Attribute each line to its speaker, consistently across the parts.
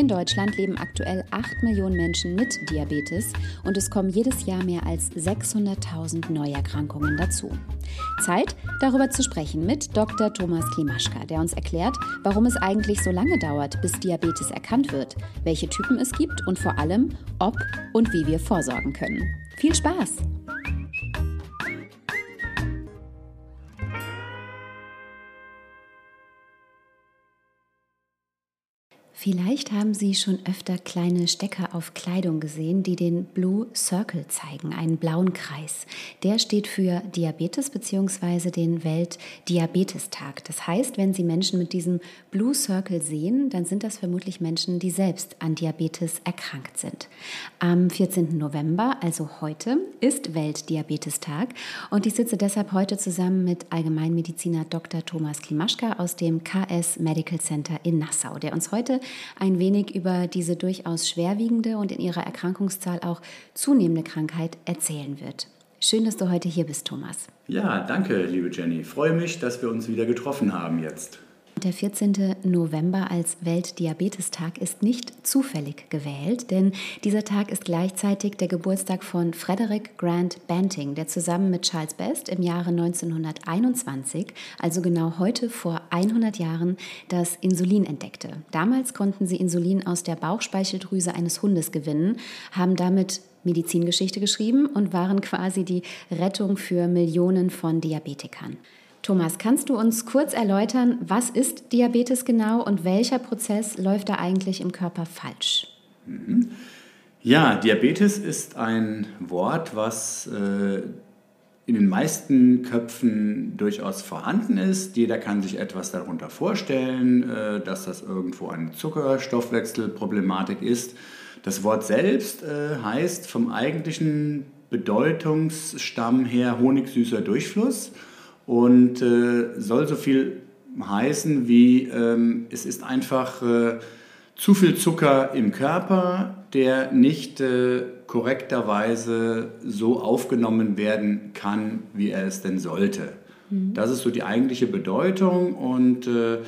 Speaker 1: In Deutschland leben aktuell 8 Millionen Menschen mit Diabetes und es kommen jedes Jahr mehr als 600.000 Neuerkrankungen dazu. Zeit, darüber zu sprechen mit Dr. Thomas Klimaschka, der uns erklärt, warum es eigentlich so lange dauert, bis Diabetes erkannt wird, welche Typen es gibt und vor allem, ob und wie wir vorsorgen können. Viel Spaß! Vielleicht haben Sie schon öfter kleine Stecker auf Kleidung gesehen, die den Blue Circle zeigen, einen blauen Kreis. Der steht für Diabetes bzw. den Weltdiabetestag. Das heißt, wenn Sie Menschen mit diesem Blue Circle sehen, dann sind das vermutlich Menschen, die selbst an Diabetes erkrankt sind. Am 14. November, also heute, ist Weltdiabetestag und ich sitze deshalb heute zusammen mit Allgemeinmediziner Dr. Thomas Klimaschka aus dem KS Medical Center in Nassau, der uns heute ein wenig über diese durchaus schwerwiegende und in ihrer Erkrankungszahl auch zunehmende Krankheit erzählen wird. Schön, dass du heute hier bist, Thomas.
Speaker 2: Ja, danke, liebe Jenny. Freue mich, dass wir uns wieder getroffen haben jetzt.
Speaker 1: Der 14. November als Weltdiabetestag ist nicht zufällig gewählt, denn dieser Tag ist gleichzeitig der Geburtstag von Frederick Grant Banting, der zusammen mit Charles Best im Jahre 1921, also genau heute vor 100 Jahren, das Insulin entdeckte. Damals konnten sie Insulin aus der Bauchspeicheldrüse eines Hundes gewinnen, haben damit Medizingeschichte geschrieben und waren quasi die Rettung für Millionen von Diabetikern. Thomas, kannst du uns kurz erläutern, was ist Diabetes genau und welcher Prozess läuft da eigentlich im Körper falsch?
Speaker 2: Mhm. Ja, Diabetes ist ein Wort, was äh, in den meisten Köpfen durchaus vorhanden ist. Jeder kann sich etwas darunter vorstellen, äh, dass das irgendwo eine Zuckerstoffwechselproblematik ist. Das Wort selbst äh, heißt vom eigentlichen Bedeutungsstamm her honigsüßer Durchfluss und äh, soll so viel heißen wie ähm, es ist einfach äh, zu viel Zucker im Körper, der nicht äh, korrekterweise so aufgenommen werden kann, wie er es denn sollte. Mhm. Das ist so die eigentliche Bedeutung und äh,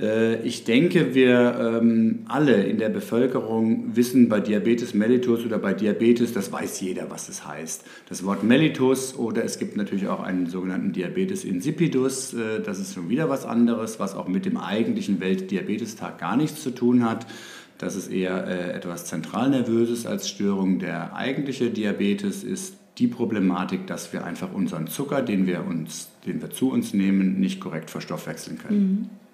Speaker 2: ich denke, wir ähm, alle in der Bevölkerung wissen bei Diabetes mellitus oder bei Diabetes, das weiß jeder, was es heißt. Das Wort mellitus oder es gibt natürlich auch einen sogenannten Diabetes insipidus, äh, das ist schon wieder was anderes, was auch mit dem eigentlichen Weltdiabetestag gar nichts zu tun hat. Das ist eher äh, etwas zentralnervöses als Störung. Der eigentliche Diabetes ist die Problematik, dass wir einfach unseren Zucker, den wir, uns, den wir zu uns nehmen, nicht korrekt verstoffwechseln können.
Speaker 1: Mhm.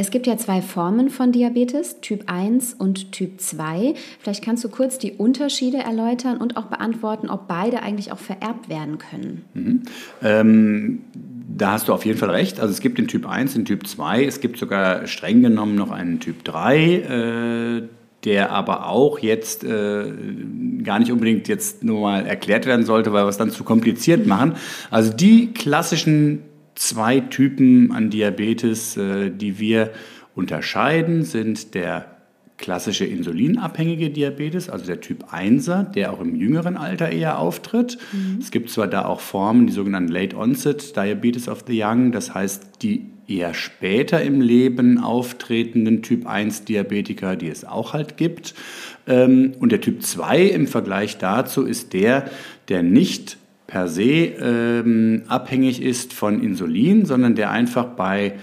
Speaker 1: Es gibt ja zwei Formen von Diabetes, Typ 1 und Typ 2. Vielleicht kannst du kurz die Unterschiede erläutern und auch beantworten, ob beide eigentlich auch vererbt werden können.
Speaker 2: Mhm. Ähm, da hast du auf jeden Fall recht. Also es gibt den Typ 1, den Typ 2. Es gibt sogar streng genommen noch einen Typ 3. Äh, der aber auch jetzt äh, gar nicht unbedingt jetzt nur mal erklärt werden sollte, weil wir es dann zu kompliziert machen. Also die klassischen zwei Typen an Diabetes, äh, die wir unterscheiden, sind der klassische insulinabhängige Diabetes, also der Typ 1er, der auch im jüngeren Alter eher auftritt. Mhm. Es gibt zwar da auch Formen, die sogenannten Late Onset Diabetes of the Young, das heißt die eher später im Leben auftretenden Typ 1 Diabetiker, die es auch halt gibt. Ähm, und der Typ 2 im Vergleich dazu ist der, der nicht per se ähm, abhängig ist von Insulin, sondern der einfach bei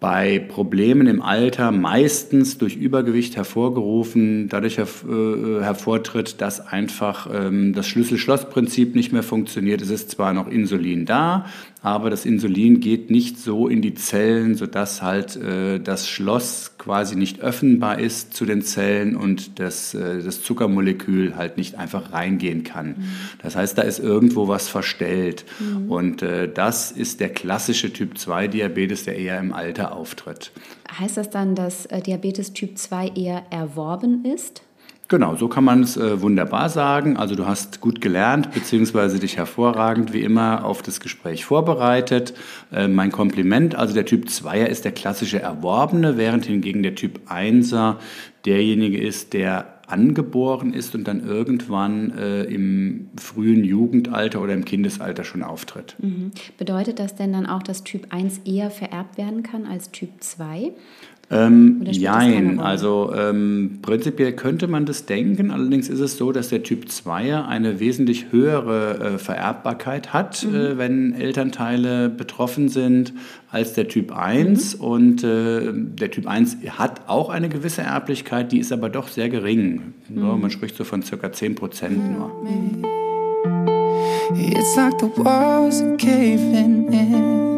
Speaker 2: bei Problemen im Alter meistens durch Übergewicht hervorgerufen, dadurch herv äh, hervortritt, dass einfach ähm, das Schlüssel-Schloss-Prinzip nicht mehr funktioniert. Es ist zwar noch Insulin da, aber das Insulin geht nicht so in die Zellen, sodass halt äh, das Schloss quasi nicht öffnbar ist zu den Zellen und das, äh, das Zuckermolekül halt nicht einfach reingehen kann. Mhm. Das heißt, da ist irgendwo was verstellt. Mhm. Und äh, das ist der klassische Typ-2-Diabetes, der eher im Alter auftritt.
Speaker 1: Heißt das dann, dass äh, Diabetes Typ 2 eher erworben ist?
Speaker 3: Genau, so kann man es äh, wunderbar sagen. Also du hast gut gelernt, beziehungsweise dich hervorragend wie immer auf das Gespräch vorbereitet. Äh, mein Kompliment, also der Typ 2er ist der klassische Erworbene, während hingegen der Typ 1er derjenige ist, der angeboren ist und dann irgendwann äh, im frühen Jugendalter oder im Kindesalter schon auftritt.
Speaker 1: Mhm. Bedeutet das denn dann auch, dass Typ 1 eher vererbt werden kann als Typ 2?
Speaker 3: Ähm, jein, also ähm, prinzipiell könnte man das denken, allerdings ist es so, dass der Typ 2 eine wesentlich höhere äh, Vererbbarkeit hat, mhm. äh, wenn Elternteile betroffen sind, als der Typ 1. Mhm. Und äh, der Typ 1 hat auch eine gewisse Erblichkeit, die ist aber doch sehr gering. Mhm. Ja, man spricht so von circa 10 Prozent nur. It's like the walls are caving in.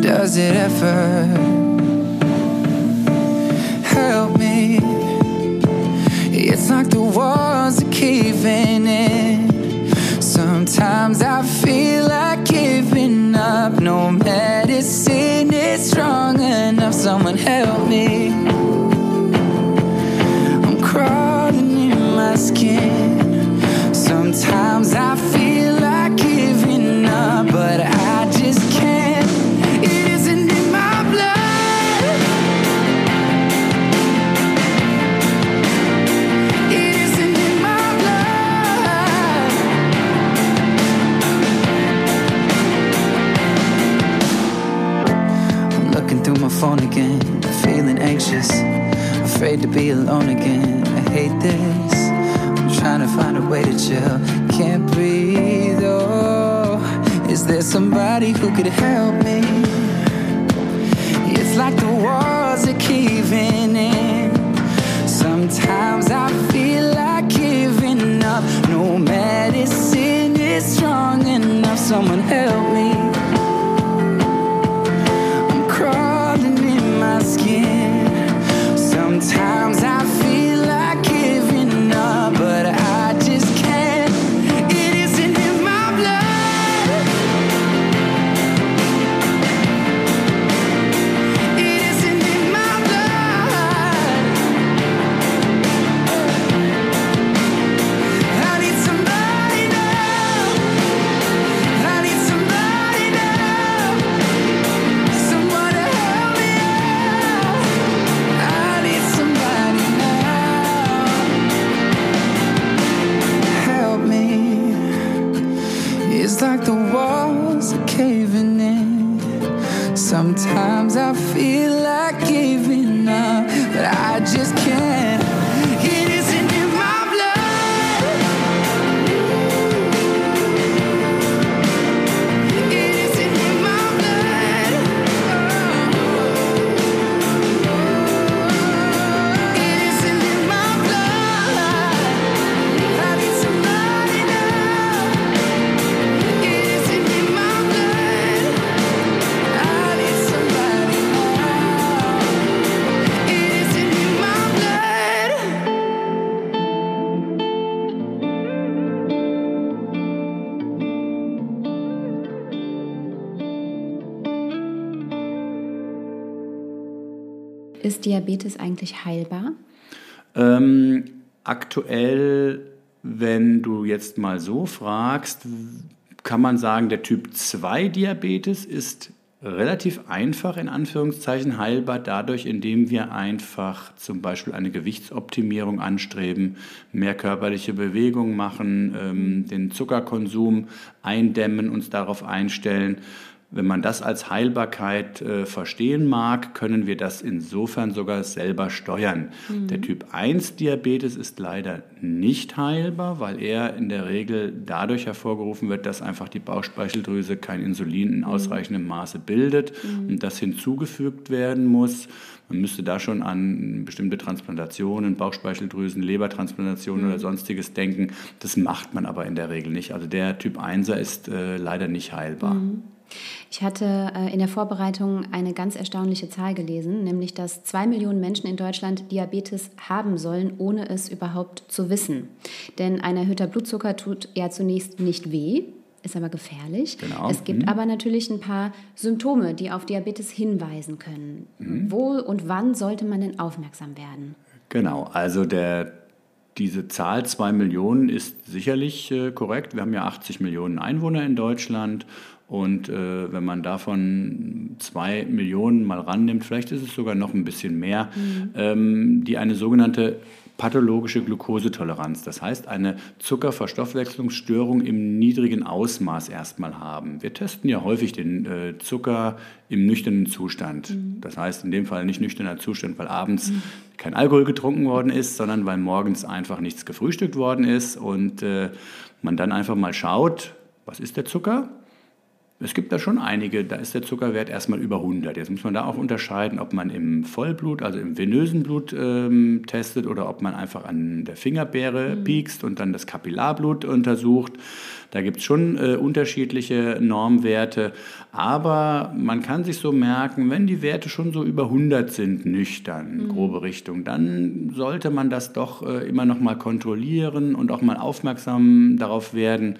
Speaker 3: does it ever help me? It's like the walls are caving in. Sometimes I feel like giving up. No medicine is strong enough. Someone help me.
Speaker 1: Ist Diabetes eigentlich heilbar?
Speaker 3: Ähm, aktuell, wenn du jetzt mal so fragst, kann man sagen, der Typ 2 Diabetes ist relativ einfach in Anführungszeichen heilbar, dadurch, indem wir einfach zum Beispiel eine Gewichtsoptimierung anstreben, mehr körperliche Bewegung machen, ähm, den Zuckerkonsum eindämmen, uns darauf einstellen.
Speaker 2: Wenn man das als Heilbarkeit äh, verstehen mag, können wir das insofern sogar selber steuern. Mhm. Der Typ 1 Diabetes ist leider nicht heilbar, weil er in der Regel dadurch hervorgerufen wird, dass einfach die Bauchspeicheldrüse kein Insulin in mhm. ausreichendem Maße bildet mhm. und das hinzugefügt werden muss. Man müsste da schon an bestimmte Transplantationen, Bauchspeicheldrüsen, Lebertransplantationen mhm. oder sonstiges denken. Das macht man aber in der Regel nicht. Also der Typ 1er ist äh, leider nicht heilbar. Mhm.
Speaker 1: Ich hatte äh, in der Vorbereitung eine ganz erstaunliche Zahl gelesen, nämlich dass zwei Millionen Menschen in Deutschland Diabetes haben sollen, ohne es überhaupt zu wissen. Denn ein erhöhter Blutzucker tut ja zunächst nicht weh, ist aber gefährlich. Genau. Es gibt mhm. aber natürlich ein paar Symptome, die auf Diabetes hinweisen können. Mhm. Wo und wann sollte man denn aufmerksam werden?
Speaker 2: Genau, also der diese Zahl 2 Millionen ist sicherlich äh, korrekt. Wir haben ja 80 Millionen Einwohner in Deutschland und äh, wenn man davon zwei Millionen mal rannimmt, vielleicht ist es sogar noch ein bisschen mehr, mhm. ähm, die eine sogenannte pathologische Glukosetoleranz, das heißt eine Zuckerverstoffwechslungsstörung im niedrigen Ausmaß erstmal haben. Wir testen ja häufig den äh, Zucker im nüchternen Zustand. Mhm. Das heißt in dem Fall nicht nüchterner Zustand, weil abends mhm. kein Alkohol getrunken worden ist, sondern weil morgens einfach nichts gefrühstückt worden ist und äh, man dann einfach mal schaut, was ist der Zucker? Es gibt da schon einige, da ist der Zuckerwert erstmal über 100. Jetzt muss man da auch unterscheiden, ob man im Vollblut, also im venösen Blut ähm, testet oder ob man einfach an der Fingerbeere mhm. piekst und dann das Kapillarblut untersucht. Da gibt es schon äh, unterschiedliche Normwerte, aber man kann sich so merken, wenn die Werte schon so über 100 sind, nüchtern, mhm. grobe Richtung, dann sollte man das doch äh, immer noch mal kontrollieren und auch mal aufmerksam darauf werden,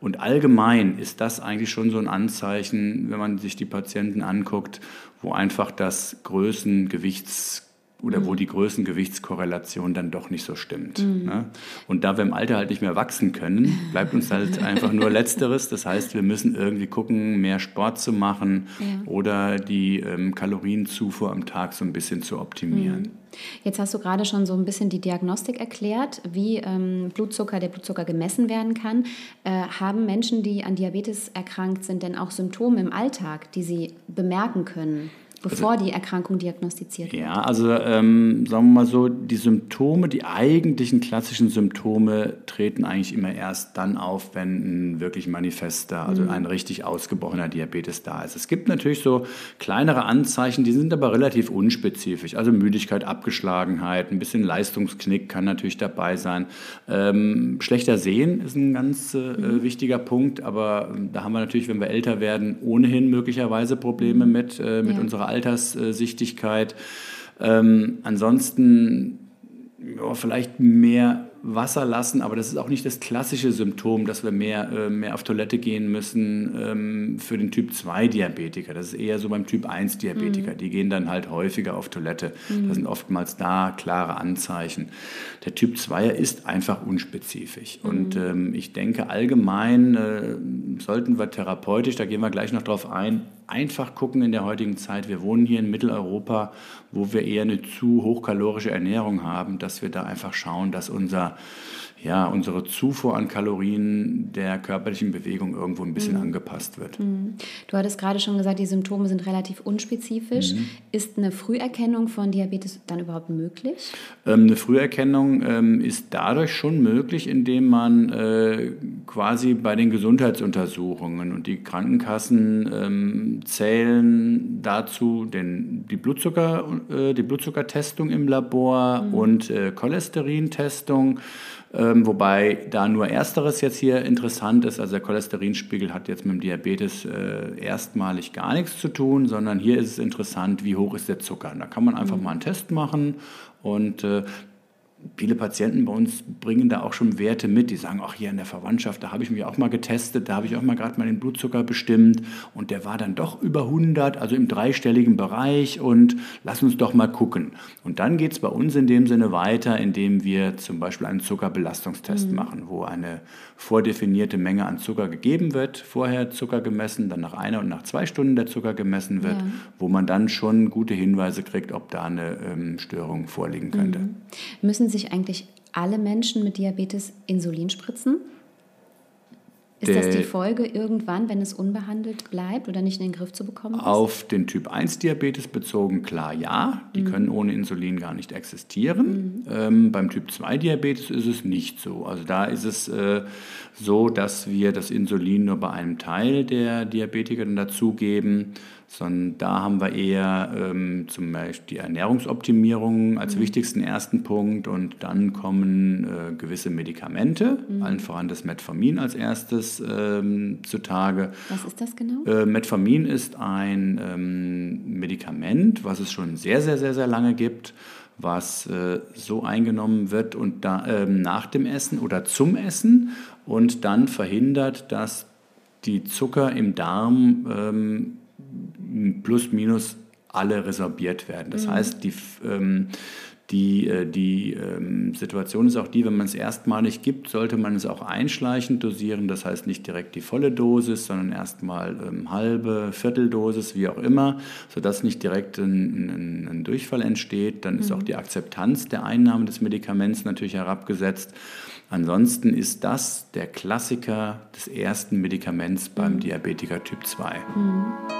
Speaker 2: und allgemein ist das eigentlich schon so ein Anzeichen, wenn man sich die Patienten anguckt, wo einfach das Größengewichts oder mhm. wo die Größengewichtskorrelation dann doch nicht so stimmt. Mhm. Ne? Und da wir im Alter halt nicht mehr wachsen können, bleibt uns halt einfach nur Letzteres. Das heißt, wir müssen irgendwie gucken, mehr Sport zu machen ja. oder die ähm, Kalorienzufuhr am Tag so ein bisschen zu optimieren. Mhm.
Speaker 1: Jetzt hast du gerade schon so ein bisschen die Diagnostik erklärt, wie ähm, Blutzucker, der Blutzucker gemessen werden kann. Äh, haben Menschen, die an Diabetes erkrankt sind, denn auch Symptome im Alltag, die sie bemerken können? Bevor also, die Erkrankung diagnostiziert
Speaker 2: wird? Ja, also ähm, sagen wir mal so, die Symptome, die eigentlichen klassischen Symptome treten eigentlich immer erst dann auf, wenn ein wirklich manifester, also mhm. ein richtig ausgebrochener Diabetes da ist. Es gibt natürlich so kleinere Anzeichen, die sind aber relativ unspezifisch. Also Müdigkeit, Abgeschlagenheit, ein bisschen Leistungsknick kann natürlich dabei sein. Ähm, schlechter Sehen ist ein ganz äh, mhm. wichtiger Punkt, aber ähm, da haben wir natürlich, wenn wir älter werden, ohnehin möglicherweise Probleme mit, äh, mit ja. unserer Alterssichtigkeit. Ähm, ansonsten ja, vielleicht mehr Wasser lassen, aber das ist auch nicht das klassische Symptom, dass wir mehr, äh, mehr auf Toilette gehen müssen ähm, für den Typ 2 Diabetiker. Das ist eher so beim Typ 1 Diabetiker. Mhm. Die gehen dann halt häufiger auf Toilette. Mhm. Da sind oftmals da klare Anzeichen. Der Typ 2 ist einfach unspezifisch. Mhm. Und ähm, ich denke, allgemein äh, sollten wir therapeutisch, da gehen wir gleich noch drauf ein, einfach gucken in der heutigen Zeit. Wir wohnen hier in Mitteleuropa, wo wir eher eine zu hochkalorische Ernährung haben, dass wir da einfach schauen, dass unser ja, unsere Zufuhr an Kalorien der körperlichen Bewegung irgendwo ein bisschen mhm. angepasst wird. Mhm.
Speaker 1: Du hattest gerade schon gesagt, die Symptome sind relativ unspezifisch. Mhm. Ist eine Früherkennung von Diabetes dann überhaupt möglich?
Speaker 2: Ähm, eine Früherkennung ähm, ist dadurch schon möglich, indem man äh, quasi bei den Gesundheitsuntersuchungen und die Krankenkassen ähm, zählen dazu den, die, Blutzucker, äh, die Blutzuckertestung im Labor mhm. und äh, Cholesterintestung. Ähm, wobei da nur Ersteres jetzt hier interessant ist. Also der Cholesterinspiegel hat jetzt mit dem Diabetes äh, erstmalig gar nichts zu tun, sondern hier ist es interessant, wie hoch ist der Zucker. Da kann man einfach mhm. mal einen Test machen und äh, viele Patienten bei uns bringen da auch schon Werte mit. Die sagen, ach hier in der Verwandtschaft, da habe ich mich auch mal getestet, da habe ich auch mal gerade mal den Blutzucker bestimmt und der war dann doch über 100, also im dreistelligen Bereich und lass uns doch mal gucken. Und dann geht es bei uns in dem Sinne weiter, indem wir zum Beispiel einen Zuckerbelastungstest mhm. machen, wo eine vordefinierte Menge an Zucker gegeben wird, vorher Zucker gemessen, dann nach einer und nach zwei Stunden der Zucker gemessen wird, ja. wo man dann schon gute Hinweise kriegt, ob da eine ähm, Störung vorliegen könnte. Mhm.
Speaker 1: Müssen sich eigentlich alle Menschen mit Diabetes Insulin spritzen? Ist das die Folge irgendwann, wenn es unbehandelt bleibt oder nicht in den Griff zu bekommen ist?
Speaker 4: Auf den Typ 1 Diabetes bezogen klar ja. Die mhm. können ohne Insulin gar nicht existieren. Mhm. Ähm, beim Typ 2 Diabetes ist es nicht so. Also da ist es äh, so, dass wir das Insulin nur bei einem Teil der Diabetiker dann dazugeben sondern da haben wir eher ähm, zum Beispiel die Ernährungsoptimierung als mhm. wichtigsten ersten Punkt und dann kommen äh, gewisse Medikamente, mhm. allen voran das Metformin als erstes ähm, zutage.
Speaker 1: Was ist das genau?
Speaker 4: Äh, Metformin ist ein ähm, Medikament, was es schon sehr, sehr, sehr, sehr lange gibt was äh, so eingenommen wird und da, ähm, nach dem Essen oder zum Essen und dann verhindert, dass die Zucker im Darm ähm, plus minus alle resorbiert werden. Das mhm. heißt, die, ähm, die, äh, die ähm, Situation ist auch die, wenn man es erstmalig gibt, sollte man es auch einschleichend dosieren. Das heißt nicht direkt die volle Dosis, sondern erstmal ähm, halbe, Vierteldosis, wie auch immer, sodass nicht direkt ein, ein, ein Durchfall entsteht. Dann ist mhm. auch die Akzeptanz der Einnahme des Medikaments natürlich herabgesetzt. Ansonsten ist das der Klassiker des ersten Medikaments beim mhm. Diabetiker Typ 2. Mhm.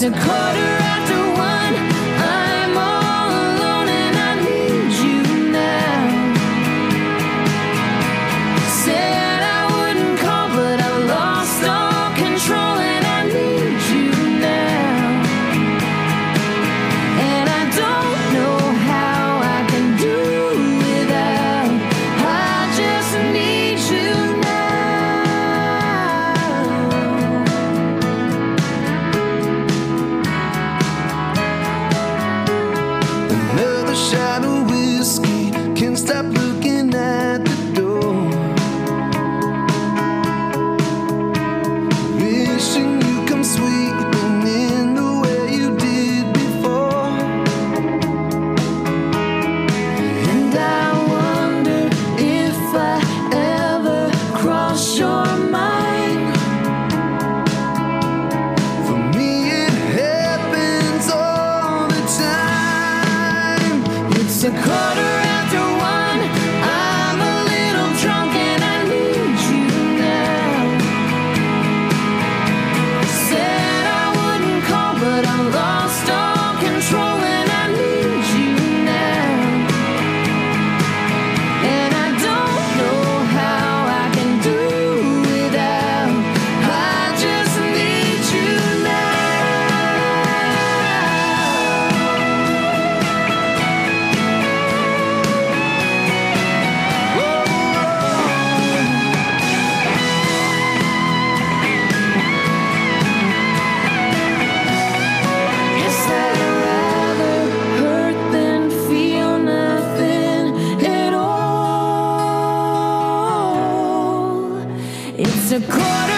Speaker 1: and a quarter a quarter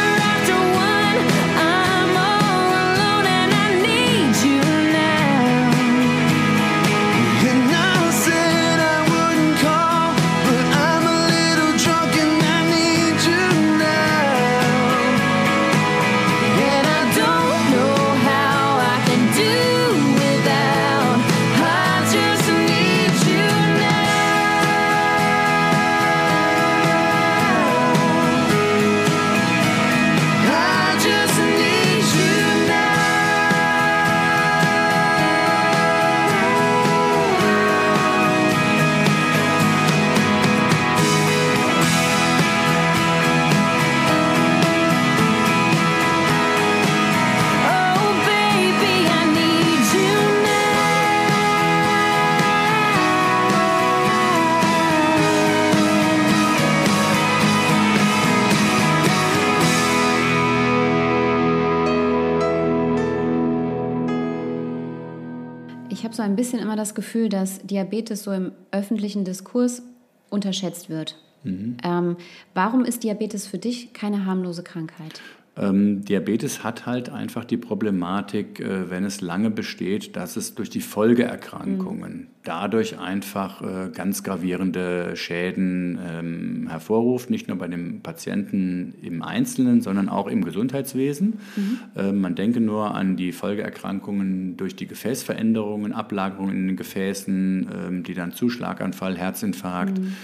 Speaker 1: so ein bisschen immer das Gefühl, dass Diabetes so im öffentlichen Diskurs unterschätzt wird. Mhm. Ähm, warum ist Diabetes für dich keine harmlose Krankheit?
Speaker 2: Ähm, Diabetes hat halt einfach die Problematik, äh, wenn es lange besteht, dass es durch die Folgeerkrankungen mhm. dadurch einfach äh, ganz gravierende Schäden ähm, hervorruft, nicht nur bei dem Patienten im Einzelnen, sondern auch im Gesundheitswesen. Mhm. Äh, man denke nur an die Folgeerkrankungen durch die Gefäßveränderungen, Ablagerungen in den Gefäßen, ähm, die dann zu Schlaganfall, Herzinfarkt. Mhm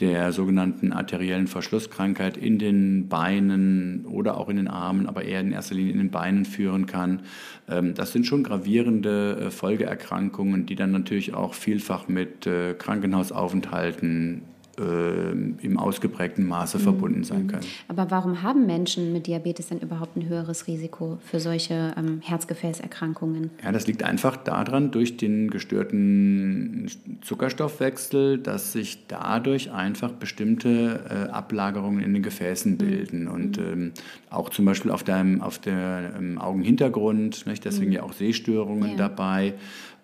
Speaker 2: der sogenannten arteriellen Verschlusskrankheit in den Beinen oder auch in den Armen, aber eher in erster Linie in den Beinen führen kann. Ähm, das sind schon gravierende äh, Folgeerkrankungen, die dann natürlich auch vielfach mit äh, Krankenhausaufenthalten äh, im ausgeprägten Maße mhm. verbunden sein mhm. können.
Speaker 1: Aber warum haben Menschen mit Diabetes denn überhaupt ein höheres Risiko für solche ähm, Herzgefäßerkrankungen?
Speaker 2: Ja, das liegt einfach daran, durch den gestörten Zuckerstoffwechsel, dass sich dadurch einfach bestimmte äh, Ablagerungen in den Gefäßen mhm. bilden. Mhm. Und ähm, auch zum Beispiel auf, dem auf der ähm, Augenhintergrund, nicht? deswegen mhm. ja auch Sehstörungen ja. dabei.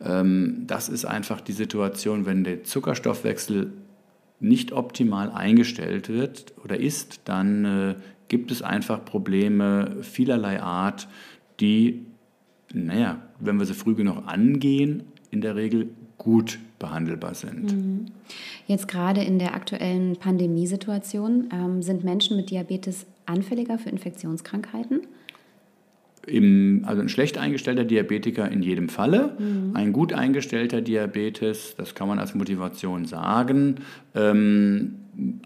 Speaker 2: Ähm, das ist einfach die Situation, wenn der Zuckerstoffwechsel nicht optimal eingestellt wird oder ist, dann äh, gibt es einfach Probleme vielerlei Art, die, naja, wenn wir sie früh genug angehen, in der Regel gut behandelbar sind. Mhm.
Speaker 1: Jetzt gerade in der aktuellen Pandemiesituation ähm, sind Menschen mit Diabetes anfälliger für Infektionskrankheiten?
Speaker 2: Im, also ein schlecht eingestellter Diabetiker in jedem Falle, mhm. ein gut eingestellter Diabetes, das kann man als Motivation sagen, ähm,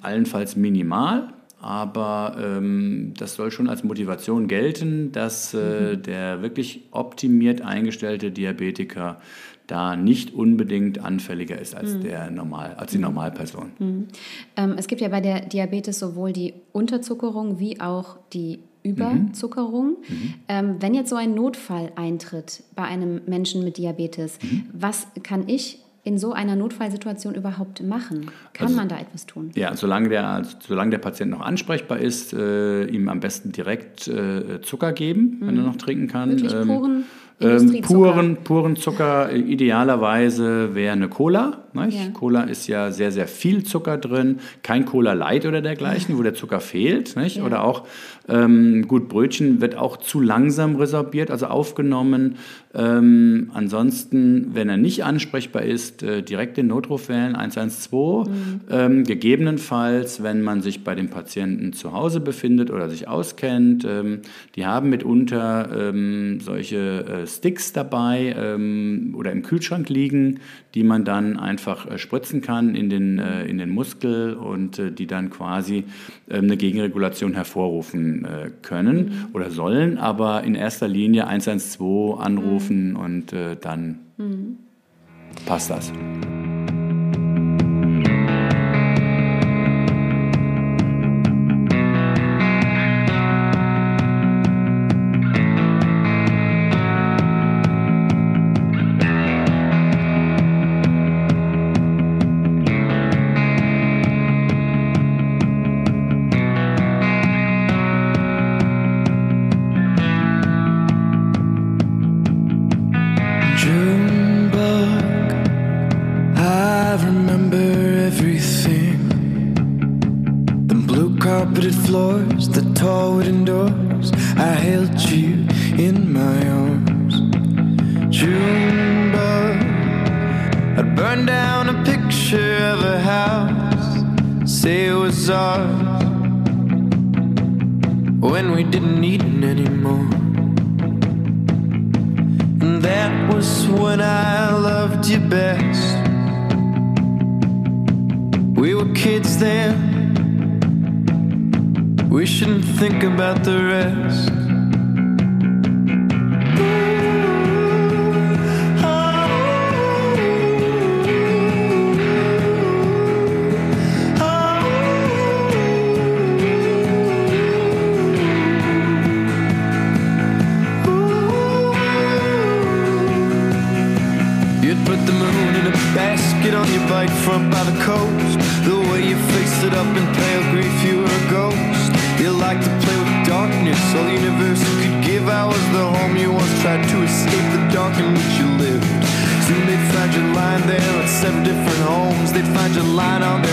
Speaker 2: allenfalls minimal, aber ähm, das soll schon als Motivation gelten, dass äh, mhm. der wirklich optimiert eingestellte Diabetiker da nicht unbedingt anfälliger ist als, mhm. der Normal, als die mhm. Normalperson.
Speaker 1: Mhm. Ähm, es gibt ja bei der Diabetes sowohl die Unterzuckerung wie auch die Überzuckerung. Mhm. mhm. Ähm, wenn jetzt so ein Notfall eintritt bei einem Menschen mit Diabetes, mhm. was kann ich in so einer Notfallsituation überhaupt machen? Kann also, man da etwas tun?
Speaker 2: Ja, solange der, also, solange der Patient noch ansprechbar ist, äh, ihm am besten direkt äh, Zucker geben, mhm. wenn er mhm. noch trinken kann.
Speaker 1: Wirklich ähm, puren
Speaker 2: ähm, puren, puren Zucker äh, idealerweise wäre eine Cola. Ja. Cola ist ja sehr, sehr viel Zucker drin. Kein Cola Light oder dergleichen, ja. wo der Zucker fehlt. Ja. Oder auch, ähm, gut, Brötchen wird auch zu langsam resorbiert, also aufgenommen. Ähm, ansonsten, wenn er nicht ansprechbar ist, äh, direkt den Notruf wählen, 112. Mhm. Ähm, gegebenenfalls, wenn man sich bei dem Patienten zu Hause befindet oder sich auskennt, ähm, die haben mitunter ähm, solche äh, Sticks dabei ähm, oder im Kühlschrank liegen, die man dann einfach äh, spritzen kann in den, äh, in den Muskel und äh, die dann quasi ähm, eine Gegenregulation hervorrufen äh, können mhm. oder sollen, aber in erster Linie 112 anrufen mhm. und äh, dann mhm. passt das.
Speaker 5: think about the rest. You'd put the moon in a basket on your bike front by
Speaker 1: the coat line on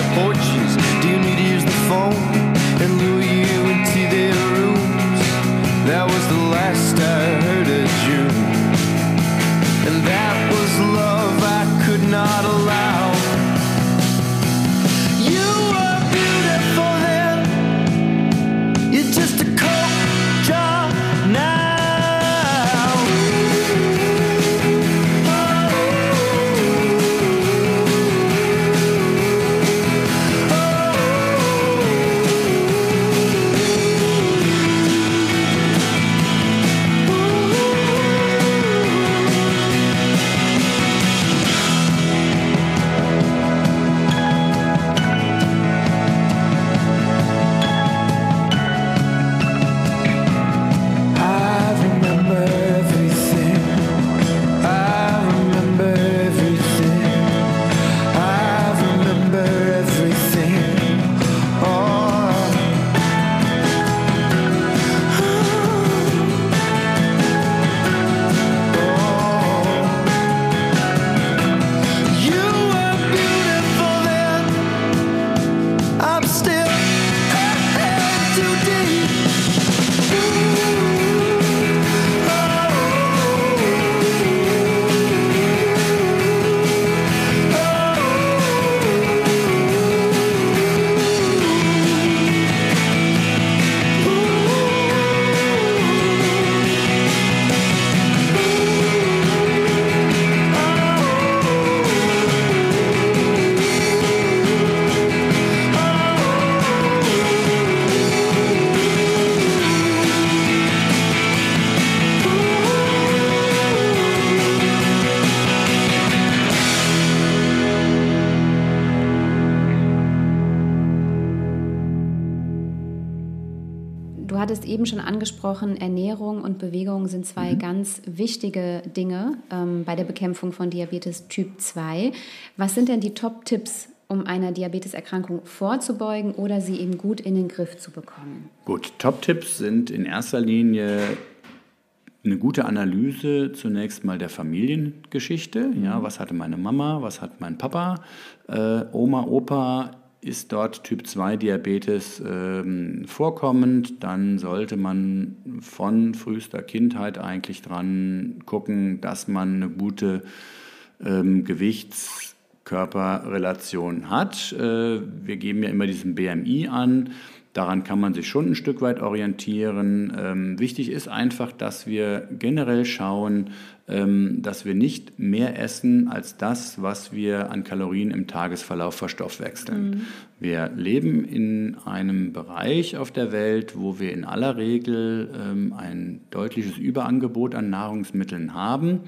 Speaker 1: angesprochen, Ernährung und Bewegung sind zwei ganz wichtige Dinge ähm, bei der Bekämpfung von Diabetes Typ 2. Was sind denn die Top-Tipps, um einer Diabeteserkrankung vorzubeugen oder sie eben gut in den Griff zu bekommen?
Speaker 2: Gut, Top-Tipps sind in erster Linie eine gute Analyse zunächst mal der Familiengeschichte. Ja, was hatte meine Mama, was hat mein Papa, äh, Oma, Opa, ist dort Typ 2 Diabetes ähm, vorkommend, dann sollte man von frühester Kindheit eigentlich dran gucken, dass man eine gute ähm, Gewichts-Körperrelation hat. Äh, wir geben ja immer diesen BMI an. Daran kann man sich schon ein Stück weit orientieren. Ähm, wichtig ist einfach, dass wir generell schauen, ähm, dass wir nicht mehr essen als das, was wir an Kalorien im Tagesverlauf verstoffwechseln. Wir leben in einem Bereich auf der Welt, wo wir in aller Regel ähm, ein deutliches Überangebot an Nahrungsmitteln haben.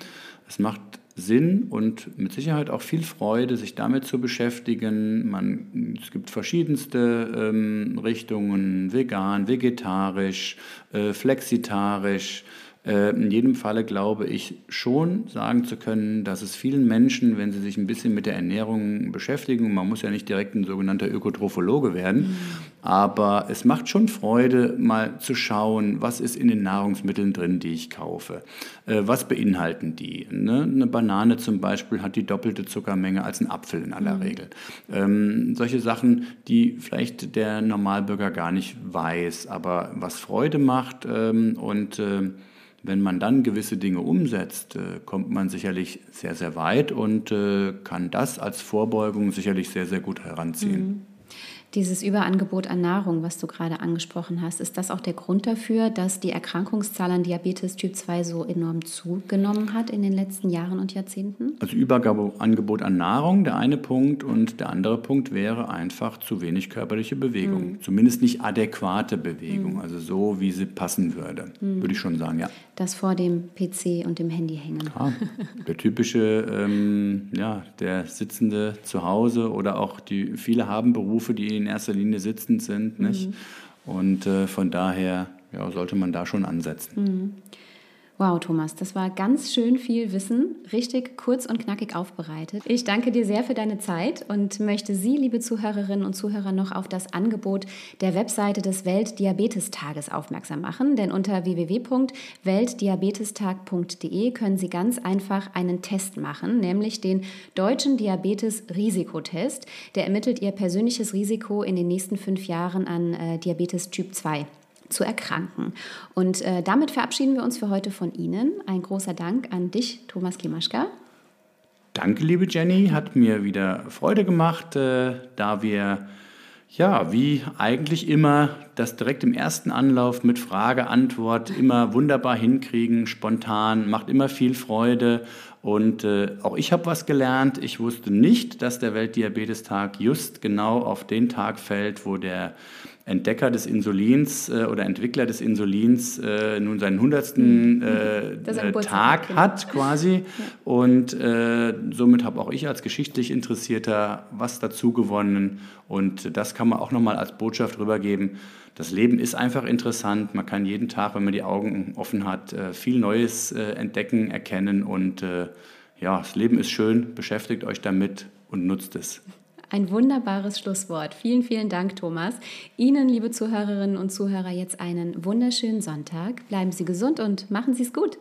Speaker 2: Es macht Sinn und mit Sicherheit auch viel Freude, sich damit zu beschäftigen. Man, es gibt verschiedenste ähm, Richtungen, vegan, vegetarisch, äh, flexitarisch. Äh, in jedem Falle glaube ich schon sagen zu können, dass es vielen Menschen, wenn sie sich ein bisschen mit der Ernährung beschäftigen, man muss ja nicht direkt ein sogenannter Ökotrophologe werden, aber es macht schon Freude, mal zu schauen, was ist in den Nahrungsmitteln drin, die ich kaufe. Äh, was beinhalten die? Ne? Eine Banane zum Beispiel hat die doppelte Zuckermenge als ein Apfel in aller Regel. Ähm, solche Sachen, die vielleicht der Normalbürger gar nicht weiß, aber was Freude macht ähm, und äh, wenn man dann gewisse Dinge umsetzt, äh, kommt man sicherlich sehr, sehr weit und äh, kann das als Vorbeugung sicherlich sehr, sehr gut heranziehen.
Speaker 1: Dieses Überangebot an Nahrung, was du gerade angesprochen hast, ist das auch der Grund dafür, dass die Erkrankungszahl an Diabetes Typ 2 so enorm zugenommen hat in den letzten Jahren und Jahrzehnten?
Speaker 2: Also Überangebot an Nahrung, der eine Punkt und der andere Punkt wäre einfach zu wenig körperliche Bewegung. Zumindest nicht adäquate Bewegung, also so, wie sie passen würde, würde ich schon sagen, ja.
Speaker 1: Das vor dem PC und dem Handy hängen.
Speaker 2: Ja, der typische, ähm, ja, der Sitzende zu Hause oder auch die, viele haben Berufe, die in erster Linie sitzend sind, nicht? Und äh, von daher ja, sollte man da schon ansetzen.
Speaker 1: Wow, Thomas, das war ganz schön viel Wissen, richtig kurz und knackig aufbereitet. Ich danke dir sehr für deine Zeit und möchte Sie, liebe Zuhörerinnen und Zuhörer, noch auf das Angebot der Webseite des Weltdiabetestages aufmerksam machen. Denn unter www.weltdiabetestag.de können Sie ganz einfach einen Test machen, nämlich den deutschen Diabetes-Risikotest. Der ermittelt Ihr persönliches Risiko in den nächsten fünf Jahren an äh, Diabetes Typ 2 zu erkranken. Und äh, damit verabschieden wir uns für heute von Ihnen. Ein großer Dank an dich, Thomas Klimaschka.
Speaker 2: Danke, liebe Jenny. Hat mir wieder Freude gemacht, äh, da wir ja, wie eigentlich immer, das direkt im ersten Anlauf mit Frage, Antwort immer wunderbar hinkriegen, spontan, macht immer viel Freude. Und äh, auch ich habe was gelernt. Ich wusste nicht, dass der Weltdiabetestag just genau auf den Tag fällt, wo der Entdecker des Insulins äh, oder Entwickler des Insulins äh, nun seinen hundertsten mhm. äh, äh Tag hat quasi. Und äh, somit habe auch ich als geschichtlich Interessierter was dazu gewonnen. Und das kann man auch nochmal als Botschaft rübergeben. Das Leben ist einfach interessant. Man kann jeden Tag, wenn man die Augen offen hat, äh, viel Neues entdecken, erkennen. Und ja, das Leben ist schön. Beschäftigt euch damit und nutzt es.
Speaker 1: Ein wunderbares Schlusswort. Vielen, vielen Dank, Thomas. Ihnen, liebe Zuhörerinnen und Zuhörer, jetzt einen wunderschönen Sonntag. Bleiben Sie gesund und machen Sie es gut.